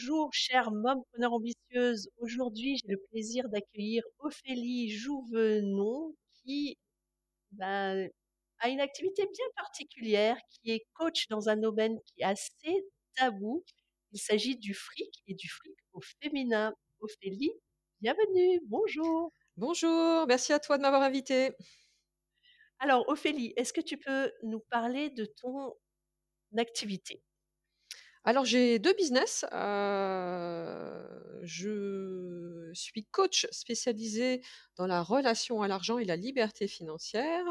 Bonjour, chère mompreneur ambitieuse. Aujourd'hui, j'ai le plaisir d'accueillir Ophélie Jouvenon qui ben, a une activité bien particulière, qui est coach dans un domaine qui est assez tabou. Il s'agit du fric et du fric au féminin. Ophélie, bienvenue, bonjour. Bonjour, merci à toi de m'avoir invitée. Alors, Ophélie, est-ce que tu peux nous parler de ton activité? Alors j'ai 2 business, je suis coach spécialisée dans la relation à l'argent et la liberté financière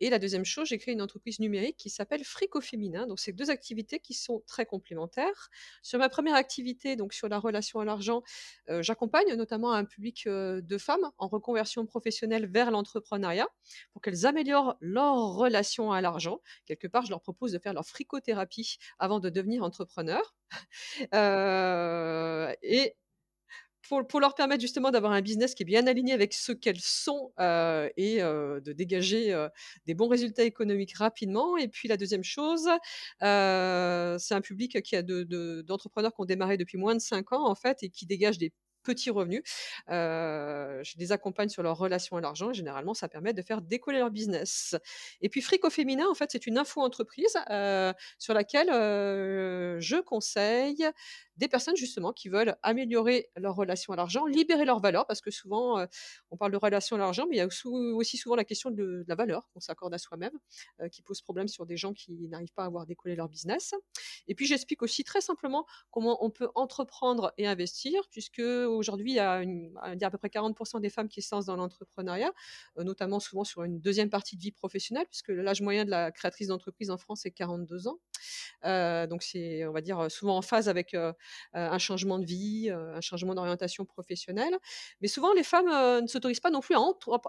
et la deuxième chose, j'ai créé une entreprise numérique qui s'appelle Fric au féminin, donc c'est 2 activités qui sont très complémentaires. Sur ma première activité, donc sur la relation à l'argent, heu, j'accompagne notamment un public, heu, de femmes en reconversion professionnelle vers l'entrepreneuriat pour qu'elles améliorent leur relation à l'argent. Quelque part, je leur propose de faire leur fricothérapie avant de devenir entrepreneur. Heu et pour leur permettre justement d'avoir un business qui est bien aligné avec ce qu'elles sont, heu et heu, de dégager, heu, des bons résultats économiques rapidement et puis la deuxième chose, c'est un public qui a de de d'entrepreneurs qui ont démarré depuis moins de 5 ans en fait et qui dégagent des petits revenus. Je les accompagne sur leur relation à l'argent et généralement ça permet de faire décoller leur business. Et puis Fric au féminin en fait, c'est une info-entreprise, sur laquelle, je conseille des personnes justement qui veulent améliorer leur relation à l'argent, libérer leur valeur parce que souvent, heu, on parle de relation à l'argent, mais il y a aussi souvent la question de la valeur qu'on s'accorde à soi-même, heu, qui pose problème sur des gens qui n'arrivent pas à voir décoller leur business. Et puis j'explique aussi très simplement comment on peut entreprendre et investir puisque aujourd'hui il y a il à peu près 40% des femmes qui se dans l'entrepreneuriat, heu, notamment souvent sur une deuxième partie de vie professionnelle puisque l'âge moyen de la créatrice d'entreprise en France est 42 ans. Donc c'est, on va dire, souvent en phase avec, un changement de vie, heu, un changement d'orientation professionnelle. Mais souvent les femmes, heu, ne s'autorisent pas non plus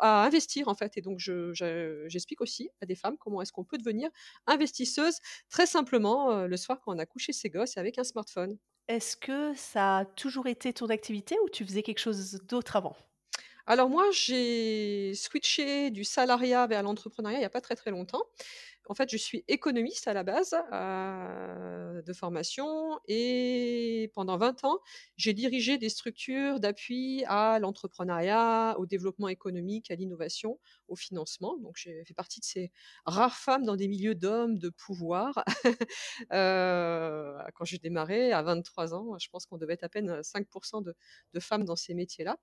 à investir en fait et donc je je j'explique aussi à des femmes comment est-ce qu'on peut devenir investisseuse très simplement, le soir quand on a couché ses gosses avec un smartphone. Est-ce que ça a toujours été ton activité ou tu faisais quelque chose d'autre avant? Alors moi, j'ai switché du salariat vers l'entrepreneuriat il y a pas très, très longtemps. En fait, je suis économiste à la base, heu, de formation et pendant 20 ans, j'ai dirigé des structures d'appui à l'entrepreneuriat, au développement économique, à l'innovation, au financement. Donc j'ai fait partie de ces rares femmes dans des milieux d'hommes de pouvoir. Heu, quand j'ai démarré à 23 ans, je pense qu'on devait être à peine 5 de de femmes dans ces métiers-là.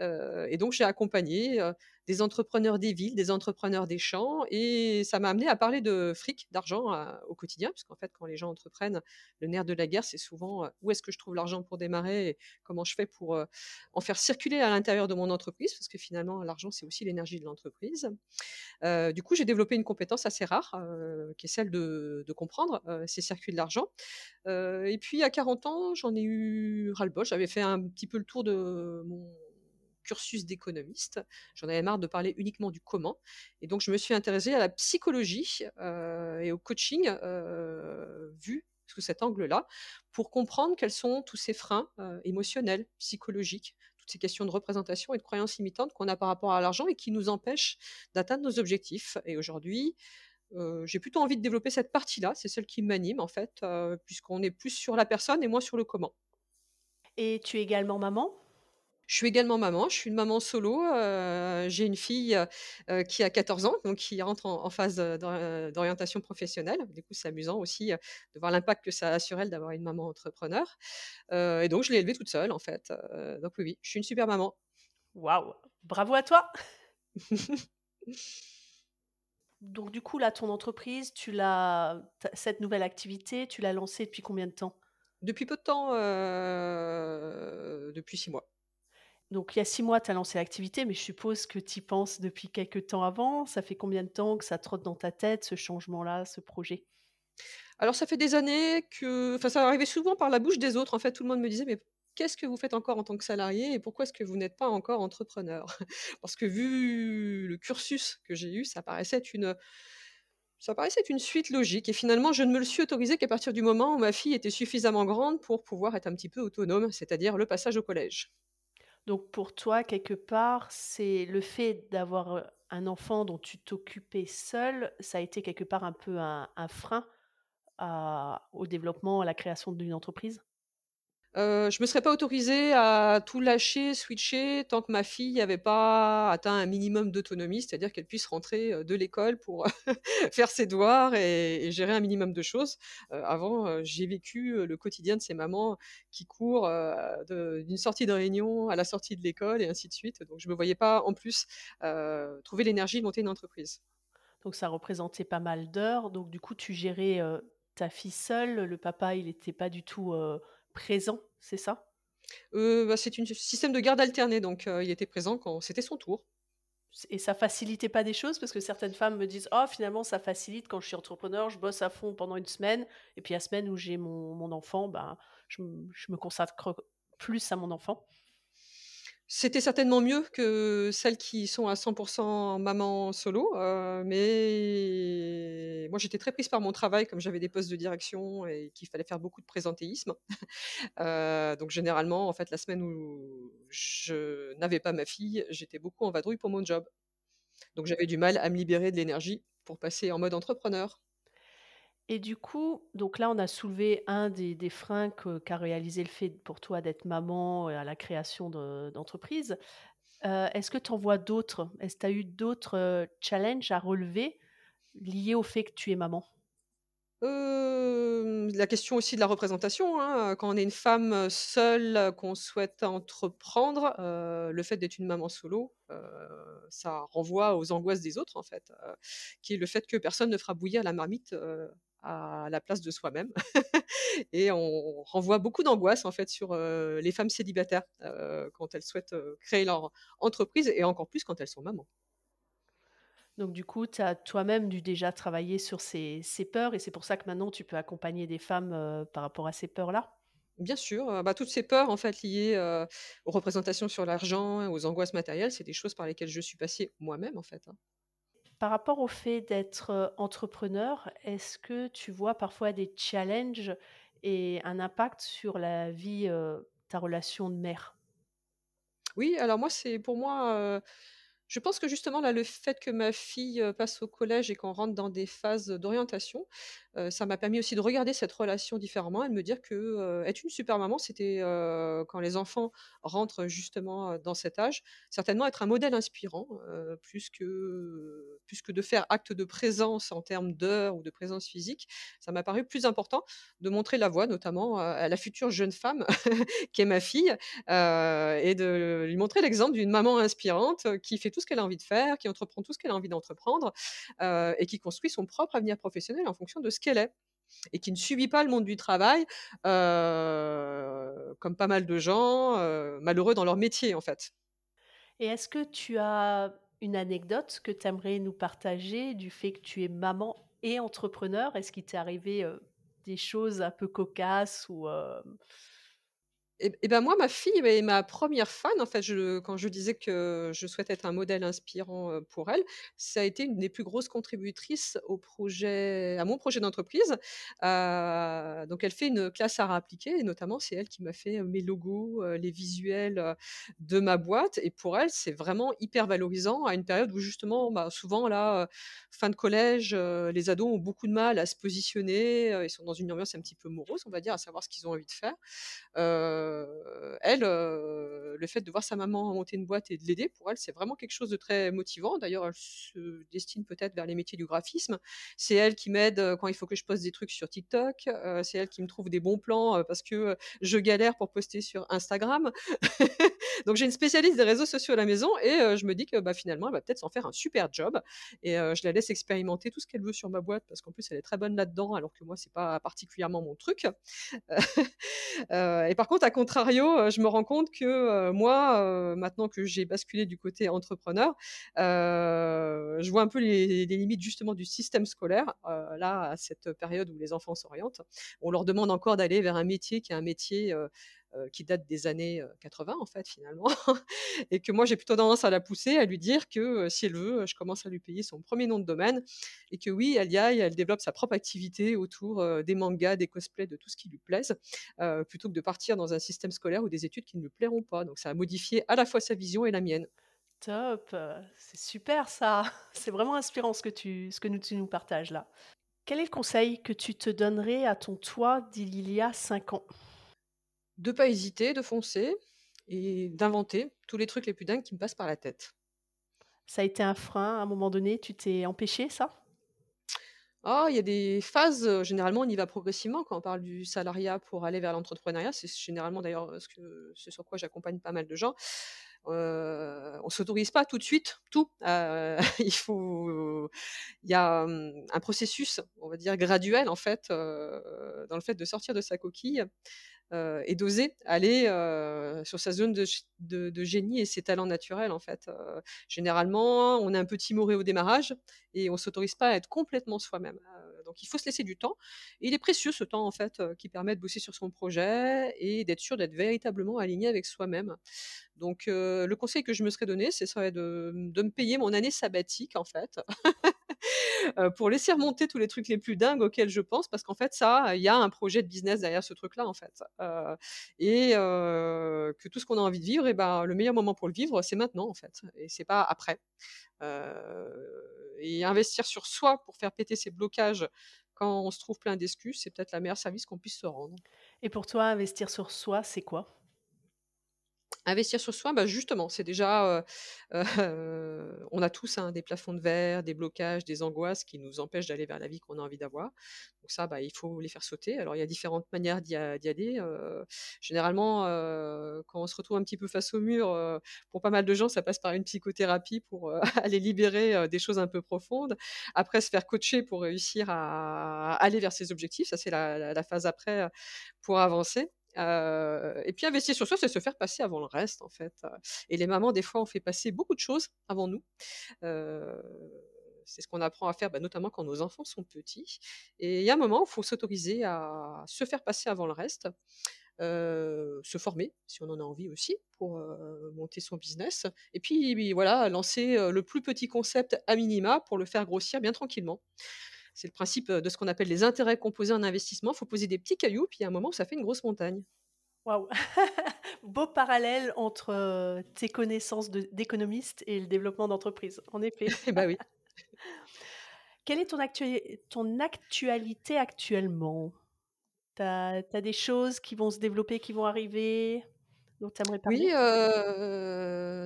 Heu et donc j'ai accompagné, des entrepreneurs des villes, des entrepreneurs des champs et ça m'a amené à parler de fric, d'argent, heu, au quotidien puisqu'en fait quand les gens entreprennent, le nerf de la guerre, c'est souvent, heu, où est-ce que je trouve l'argent pour démarrer et comment je fais pour, heu, en faire circuler à l'intérieur de mon entreprise parce que finalement l'argent, c'est aussi l'énergie de l'entreprise. Du coup, j'ai développé une compétence assez rare, qui est celle de comprendre, ces circuits de l'argent. Et puis à 40 ans, j'en ai eu ras-le-bol. J'avais fait un petit peu le tour de mon cursus d'économiste. J'en avais marre de parler uniquement du comment et donc je me suis intéressée à la psychologie, heu et au coaching, heu, vu sous cet angle-là, pour comprendre quels sont tous ces freins, heu, émotionnels, psychologiques, toutes ces questions de représentation et de croyances limitantes qu'on a par rapport à l'argent et qui nous empêchent d'atteindre nos objectifs et aujourd'hui, j'ai plutôt envie de développer cette partie-là, c'est celle qui m'anime en fait, puisqu'on est plus sur la personne et moins sur le comment. Et tu es également maman? Je suis également maman, je suis une maman solo, j'ai une fille, qui a 14 ans, donc qui rentre en en phase, d'or d'orientation professionnelle. Du coup, c'est amusant aussi, de voir l'impact que ça a sur elle d'avoir une maman entrepreneur, et donc je l'ai élevée toute seule en fait, donc oui, oui, je suis une super maman. Waouh! Bravo à toi! Donc du coup, là, ton entreprise, tu l'as cette nouvelle activité, tu l'as lancée depuis combien de temps? Depuis peu de temps, depuis 6 mois. Donc il y a 6 mois, tu as lancé l'activité, mais je suppose que tu y penses depuis quelque temps avant? Ça fait combien de temps que ça trotte dans ta tête, ce changement-là, ce projet? Alors ça fait des années que enfin ça arrivait souvent par la bouche des autres en fait, tout le monde me disait: «Mais qu'est-ce que vous faites encore en tant que salarié et pourquoi est-ce que vous n'êtes pas encore entrepreneur?» parce que vu le cursus que j'ai eu, ça paraissait être une, ça paraissait une suite logique et finalement je ne me le suis autorisé qu'à partir du moment où ma fille était suffisamment grande pour pouvoir être un petit peu autonome, c'est-à-dire le passage au collège. Donc pour toi, quelque part, c'est le fait d'avoir, heu, un enfant dont tu t'occupais seule, ça a été quelque part un peu un frein au développement, à la création d'une entreprise? Heu, je me serais pas autorisée à tout lâcher, switcher tant que ma fille avait pas atteint un minimum d'autonomie, c'est-à-dire qu'elle puisse rentrer, de l'école pour faire ses devoirs et gérer un minimum de choses. Avant, j'ai vécu, le quotidien de ces mamans qui courent, d'une sortie de réunion à la sortie de l'école et ainsi de suite, donc je me voyais pas en plus, trouver l'énergie de monter une entreprise. Donc ça représentait pas mal d'heures, donc du coup tu gérais, ta fille seule, le papa il était pas du tout, présent, c'est ça? Heu, bah, c'est une système de garde alternée, donc heu, il était présent quand c'était son tour. Et ça facilitait pas des choses? Parce que certaines femmes me disent: «Oh finalement ça facilite quand je suis entrepreneur, je bosse à fond pendant une semaine et puis la semaine où j'ai mon mon enfant, je me je me consacre plus à mon enfant». C'était certainement mieux que celles qui sont à 100% maman solo, heu, mais moi j'étais très prise par mon travail comme j'avais des postes de direction et qu'il fallait faire beaucoup de présentéisme. Heu, donc généralement, en fait, la semaine où je n'avais pas ma fille, j'étais beaucoup en vadrouille pour mon job. Donc j'avais du mal à me libérer de l'énergie pour passer en mode entrepreneur. Et du coup, donc là, on a soulevé un des freins qu'a réalisé le fait pour toi d'être maman et à la création de d'entreprise. Heu, est-ce que tu en vois d'autres? Est-ce que tu as eu d'autres, heu, challenges à relever liés au fait que tu es maman? La question aussi de la représentation, hein, quand on est une femme, seule, qu'on souhaite entreprendre, le fait d'être une maman solo, ça renvoie aux angoisses des autres, en fait, qui est le fait que personne ne fera bouillir la marmite, à la place de soi-même et on renvoie beaucoup d'angoisse, en fait, sur, heu, les femmes célibataires, heu, quand elles souhaitent, heu, créer leur entreprise et encore plus quand elles sont mamans. Donc du coup, tu as toi-même dû déjà travailler sur ces ces peurs et c'est pour ça que maintenant tu peux accompagner des femmes, par rapport à ces peurs-là? Bien sûr, bah, toutes ces peurs en fait liées, aux représentations sur l'argent, aux angoisses matérielles, c'est des choses par lesquelles je suis passée moi-même en fait, hein. Par rapport au fait d'être, heu, entrepreneur, est-ce que tu vois parfois des challenges et un impact sur la vie, heu, ta relation de mère? Oui, alors moi, c'est pour moi, heu, je pense que justement là, le fait que ma fille, passe au collège et qu'on rentre dans des phases, d'orientation, ça m'a permis aussi de regarder cette relation différemment et de me dire que, être une super maman, c'était, quand les enfants rentrent justement, dans cet âge, certainement être un modèle inspirant, plus que plus que de faire acte de présence en termes d'heures ou de présence physique. Ça m'a paru plus important de montrer la voie notamment, à la future jeune femme qui est ma fille, et de lui montrer l'exemple d'une maman inspirante, qui fait tout qu'elle a envie de faire, qui entreprend tout ce qu'elle a envie d'entreprendre, heu et qui construit son propre avenir professionnel en fonction de ce qu'elle est et qui ne subit pas le monde du travail, heu, comme pas mal de gens, heu, malheureux dans leur métier, en fait. Et est-ce que tu as une anecdote que tu aimerais nous partager du fait que tu es maman et entrepreneur? Est-ce qu'il t'est arrivé, des choses un peu cocasses ou, Et bah, moi, ma fille est ma première fan, en fait. Quand je disais que je souhaitais être un modèle inspirant, pour elle, ça a été une des plus grosses contributrices au projet à mon projet d'entreprise. Donc elle fait une classe arts appliqués et notamment, c'est elle qui m'a fait, mes logos, les visuels, de ma boîte et pour elle, c'est vraiment hyper valorisant à une période où justement, bah, souvent là, fin de collège, les ados ont beaucoup de mal à se positionner, ils sont dans une ambiance un petit peu morose, on va dire, à savoir ce qu'ils ont envie de faire. Heu, elle, heu, le fait de voir sa maman monter une boîte et de l'aider, pour elle, c'est vraiment quelque chose de très motivant. D'ailleurs, elle se destine peut-être vers les métiers du graphisme. C'est elle qui m'aide, heu, quand il faut que je poste des trucs sur TikTok, c'est elle qui me trouve des bons plans, parce que, je galère pour poster sur Instagram. Donc j'ai une spécialiste des réseaux sociaux à la maison et je me dis que, bah, finalement, elle va peut-être s'en faire un super job et je la laisse expérimenter tout ce qu'elle veut sur ma boîte parce qu'en plus elle est très bonne là-dedans alors que moi c'est pas particulièrement mon truc. Et par contre, à contrario, heu, je me rends compte que, heu, moi, heu, maintenant que j'ai basculé du côté entrepreneur, je vois un peu les les limites justement du système scolaire, là, à cette période où les enfants s'orientent. On leur demande encore d'aller vers un métier qui est un métier, qui date des années, heu, 80 en fait, finalement et que moi j'ai plutôt tendance à la pousser, à lui dire que, heu, si elle veut, je commence à lui payer son premier nom de domaine et que oui, elle y aille, elle développe sa propre activité autour, des mangas, des cosplays, de tout ce qui lui plaise, plutôt que de partir dans un système scolaire ou des études qui ne lui plairont pas. Donc ça a modifié à la fois sa vision et la mienne. top, c'est super ça! C'est vraiment inspirant ce que tu ce que nous tu nous partages là. Quel est le conseil que tu te donnerais à ton toi d'il y a 5 ans? De pas hésiter, de foncer et d'inventer tous les trucs les plus dingues qui me passent par la tête. Ça a été un frein à un moment donné, tu t'es empêché ça? Ah, il y a des phases, heu, généralement on y va progressivement quand on parle du salariat pour aller vers l'entrepreneuriat. C'est généralement d'ailleurs, ce que ce sur quoi j'accompagne pas mal de gens. Heu, on s'autorise pas tout de suite tout, heu, il faut il y a, mmh, un processus, on va dire graduel en fait, heu, dans le fait de sortir de sa coquille heu et d'oser aller, heu, sur sa zone de génie et ses talents naturels, en fait, heu. Généralement, on est un peu timoré au démarrage et on s'autorise pas à être complètement soi-même, donc il faut se laisser du temps. Et il est précieux ce temps, en fait, qui permet de bosser sur son projet et d'être sûr d'être véritablement aligné avec soi-même. Donc le conseil que je me serais donné, ce serait de, de me payer mon année sabbatique, en fait, pour laisser remonter tous les trucs les plus dingues auxquels je pense parce qu'en fait ça, il y a un projet de business derrière ce truc-là, en fait, heu et heu, que tout ce qu'on a envie de vivre et ben, le meilleur moment pour le vivre, c'est maintenant, en fait et c'est pas après. Et investir sur soi pour faire péter ses blocages quand on se trouve plein d'excuses, c'est peut-être la meilleure service qu'on puisse se rendre. Et pour toi, investir sur soi, c'est quoi? Investir sur soi, bah, justement, c'est déjà, on a tous, hein, des plafonds de verre, des blocages, des angoisses qui nous empêchent d'aller vers la vie qu'on a envie d'avoir. Donc ça, bah, il faut les faire sauter. Alors il y a différentes manières d'y aller, généralement, quand on se retrouve un petit peu face au mur, pour pas mal de gens, ça passe par une psychothérapie pour, aller libérer, des choses un peu profondes. Après se faire coacher pour réussir à aller vers ses objectifs, ça c'est la phase après, pour avancer. Et puis investir sur soi, c'est se faire passer avant le reste, en fait, et les mamans, des fois, on fait passer beaucoup de choses avant nous. C'est ce qu'on apprend à faire, bah, notamment quand nos enfants sont petits et il y a un moment où il faut s'autoriser à se faire passer avant le reste, se former si on en a envie aussi pour, monter son business et puis, voilà, lancer, le plus petit concept à minima pour le faire grossir bien tranquillement. C'est le principe, de ce qu'on appelle les intérêts composés en investissement. Il faut poser des petits cailloux, puis il y a un moment où ça fait une grosse montagne. Waouh! Beau parallèle entre, tes connaissances d'économiste et le développement d'entreprise, en effet. Et bah, oui. Quelle est ton actualité actuellement? Tu as tu as des choses qui vont se développer, qui vont arriver, Oui,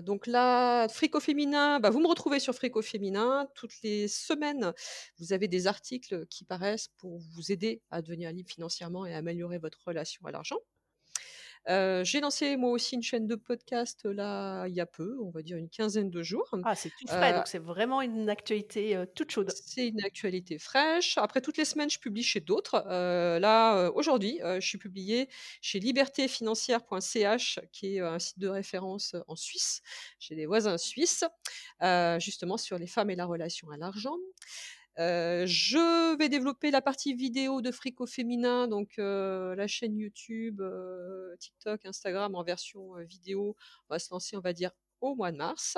donc là, Frico Féminin, bah, vous me retrouvez sur Frico Féminin. Toutes les semaines, vous avez des articles qui paraissent pour vous aider à devenir libre financièrement et à améliorer votre relation à l'argent. J'ai lancé moi aussi une chaîne de podcast, là, il y a peu, on va dire une quinzaine de jours. Ah, c'est tout frais, donc c'est vraiment une actualité, toute chaude. C'est une actualité fraîche. Après toutes les semaines, je publie chez d'autres. Là, aujourd'hui, je suis publiée chez libertéfinancière.ch qui est, un site de référence, en Suisse. J'ai des voisins suisses, justement sur les femmes et la relation à l'argent. Je vais développer la partie vidéo de Frico Féminin, donc la chaîne YouTube, TikTok, Instagram en version, vidéo. On va se lancer, on va dire, au mois de mars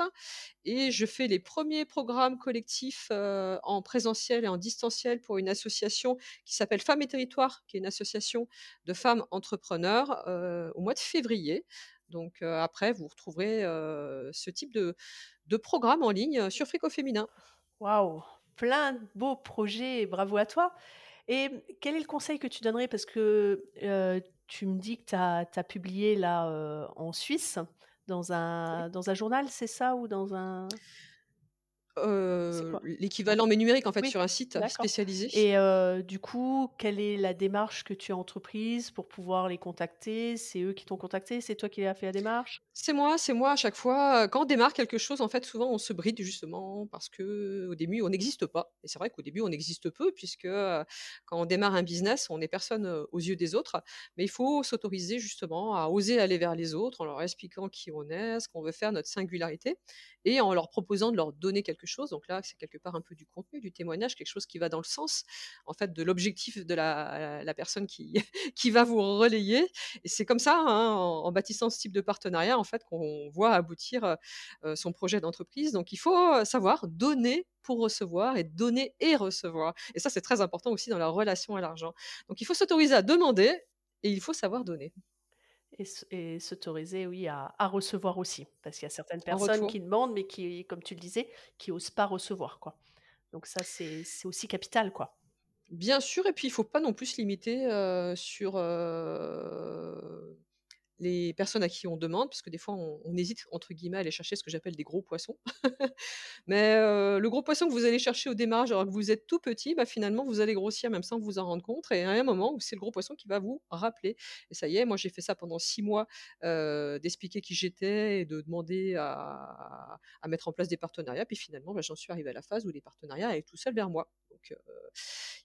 et je fais les premiers programmes collectifs, en présentiel et en distanciel pour une association qui s'appelle Femmes et Territoires, qui est une association de femmes entrepreneurs, au mois de février. Donc après vous retrouverez, ce type de de programme en ligne, sur Frico Féminin. Waouh! Plein de beaux projets et bravo à toi et quel est le conseil que tu donnerais? Parce que, tu me dis que tu as publié là, en Suisse dans Oui. un dans un journal, c'est ça? Ou dans un? Quoi? l'équivalent mais numérique en fait Oui, sur un site d'accord spécialisé. et heu, du coup, quelle est la démarche que tu as entreprise pour pouvoir les contacter? C'est eux qui t'ont contacté? C'est toi qui as fait la démarche? C'est moi, c'est moi à chaque fois, quand on démarre quelque chose en fait souvent on se bride justement parce qu'au début on n'existe pas et c'est vrai qu'au début on existe peu puisque, heu, quand on démarre un business, on est personne, aux yeux des autres. Mais il faut s'autoriser justement à oser aller vers les autres en leur expliquant qui on est, ce qu'on veut faire, notre singularité et en leur proposant de leur donner quelque chose. Donc là, c'est quelque part un peu du contenu, du témoignage, quelque chose qui va dans le sens en fait de l'objectif de la personne qui qui va vous relayer et c'est comme ça, hein, en bâtissant ce type de partenariat en fait qu'on voit aboutir, heu, son projet d'entreprise. Donc il faut, savoir donner pour recevoir et donner et recevoir et ça c'est très important aussi dans la relation à l'argent. Donc il faut s'autoriser à demander et il faut savoir donner. Et s'autoriser, oui, à à recevoir aussi. Parce qu'il y a certaines En personnes retour. qui demandent, mais qui, comme tu le disais, qui osent pas recevoir, quoi. Donc ça, c'est c'est aussi capital, quoi. Bien sûr et puis il faut pas non plus se limiter, sur, les personnes à qui on demande, parce que des fois on hésite entre guillemets à aller chercher ce que j'appelle des «gros poissons». Mais, le gros poisson que vous allez chercher au démarrage alors que vous êtes tout petit, bah, finalement vous allez grossir même sans vous en rendre compte et à un moment où c'est le gros poisson qui va vous rappeler et ça y est, moi j'ai fait ça pendant 6 mois, d'expliquer qui j'étais et de demander à mettre en place des partenariats. Puis finalement, bah, j'en suis arrivée à la phase où les partenariats arrivent tout seuls vers moi. Donc,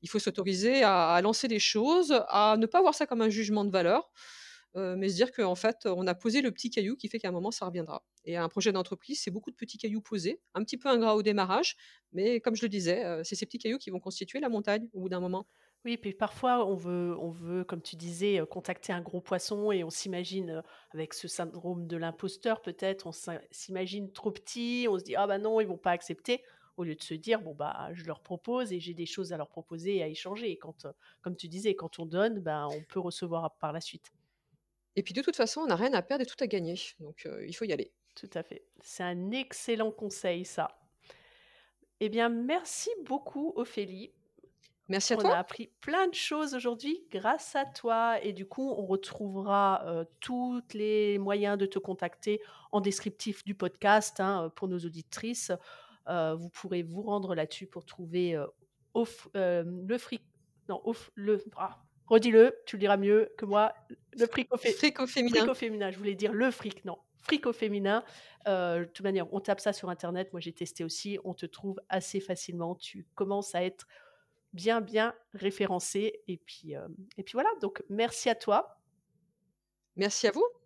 il faut s'autoriser à à lancer des choses, à ne pas voir ça comme un jugement de valeur, mais se dire qu'en fait, on a posé le petit caillou qui fait qu'à un moment ça reviendra et un projet d'entreprise, c'est beaucoup de petits cailloux posés, un petit peu ingrats au démarrage, mais comme je le disais, c'est ces petits cailloux qui vont constituer la montagne au bout d'un moment. Oui, puis parfois on veut on veut, comme tu disais, contacter un gros poisson et on s'imagine, avec ce syndrome de l'imposteur peut-être, on s'im s'imagine trop petit, on se dit: «Ah bah non, ils vont pas accepter», au lieu de se dire: «Bon bah, je leur propose et j'ai des choses à leur proposer et à échanger» et quand, comme tu disais, quand on donne, ben, on peut recevoir par la suite. Et puis de toute façon, on n'a rien à perdre et tout à gagner, donc heu, il faut y aller. Tout à fait. C'est un excellent conseil ça. Eh bien, merci beaucoup Ophélie. Merci à On a toi. appris plein de choses aujourd'hui grâce à toi et du coup, on retrouvera, heu, toutes les moyens de te contacter en descriptif du podcast, hein, heu, pour nos auditrices. Vous pourrez vous rendre là-dessus pour trouver, Off le fric non, Off le ah, redis-le, tu le diras mieux que moi. Le fric au fé Fric au fric féminin. au féminin, je voulais dire le fric, non, fric au féminin. Heu, de toute manière, on tape ça sur internet, moi j'ai testé aussi, on te trouve assez facilement. Tu commences à être bien, bien référencé et puis, hem et puis voilà, donc merci à toi. Merci à vous.